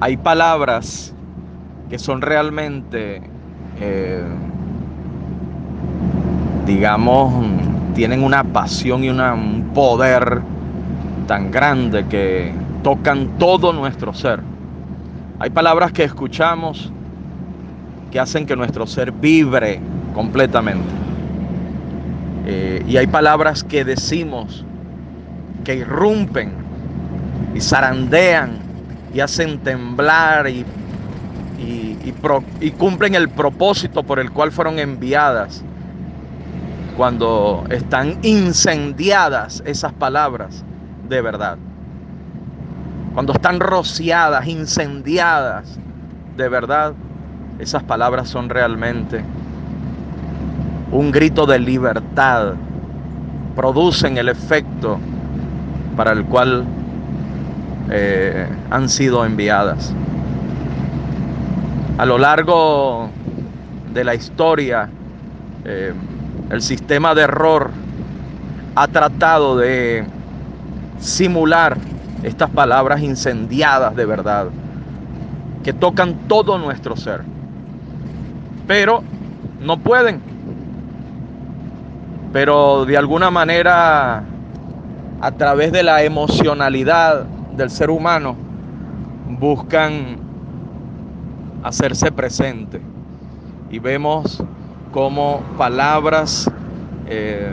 hay palabras que son realmente, eh, digamos, tienen una pasión y un poder tan grande que tocan todo nuestro ser. Hay palabras que escuchamos que hacen que nuestro ser vibre completamente. Eh, y hay palabras que decimos que irrumpen y zarandean y hacen temblar y, y cumplen el propósito por el cual fueron enviadas cuando están incendiadas esas palabras de verdad. Cuando están rociadas, incendiadas de verdad, esas palabras son realmente un grito de libertad. Producen el efecto para el cual eh, han sido enviadas. A lo largo de la historia, eh, el sistema de error ha tratado de simular estas palabras incendiadas de verdad, que tocan todo nuestro ser. Pero no pueden. Pero de alguna manera, a través de la emocionalidad del ser humano, buscan hacerse presente. Y vemos como palabras eh,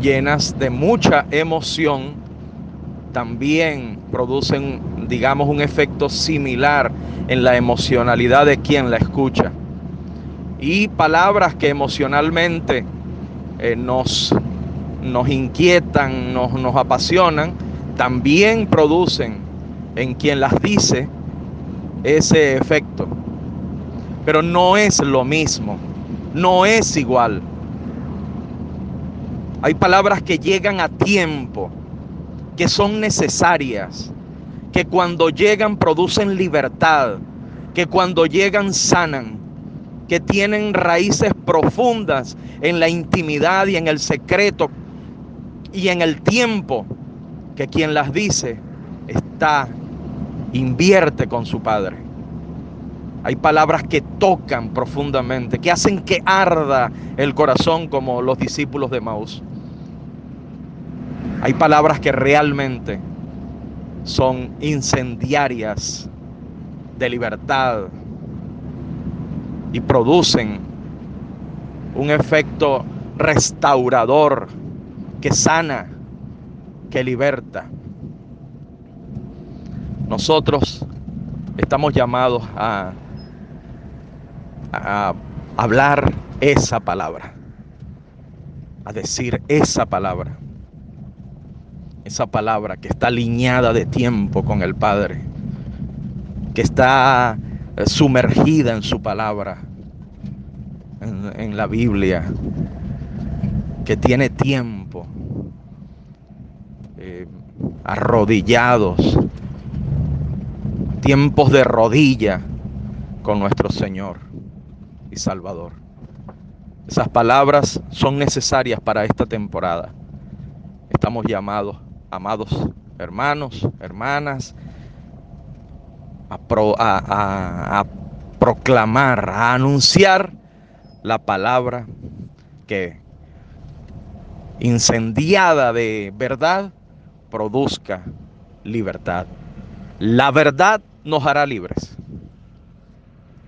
llenas de mucha emoción también producen, digamos, un efecto similar en la emocionalidad de quien la escucha. Y palabras que emocionalmente eh, nos, nos inquietan, nos, nos apasionan, también producen en quien las dice ese efecto. Pero no es lo mismo no es igual. Hay palabras que llegan a tiempo, que son necesarias, que cuando llegan producen libertad, que cuando llegan sanan, que tienen raíces profundas en la intimidad y en el secreto y en el tiempo que quien las dice está, invierte con su Padre. Hay palabras que tocan profundamente, que hacen que arda el corazón como los discípulos de Maús. Hay palabras que realmente son incendiarias de libertad y producen un efecto restaurador que sana, que liberta. Nosotros estamos llamados a a hablar esa palabra, a decir esa palabra, esa palabra que está alineada de tiempo con el Padre, que está eh, sumergida en su palabra, en, la Biblia, que tiene tiempo, eh, arrodillados, tiempos de rodilla con nuestro Señor y Salvador. Esas palabras son necesarias para esta temporada. Estamos llamados, amados hermanos, hermanas, a, a proclamar, a anunciar la palabra que incendiada de verdad produzca libertad. La verdad nos hará libres.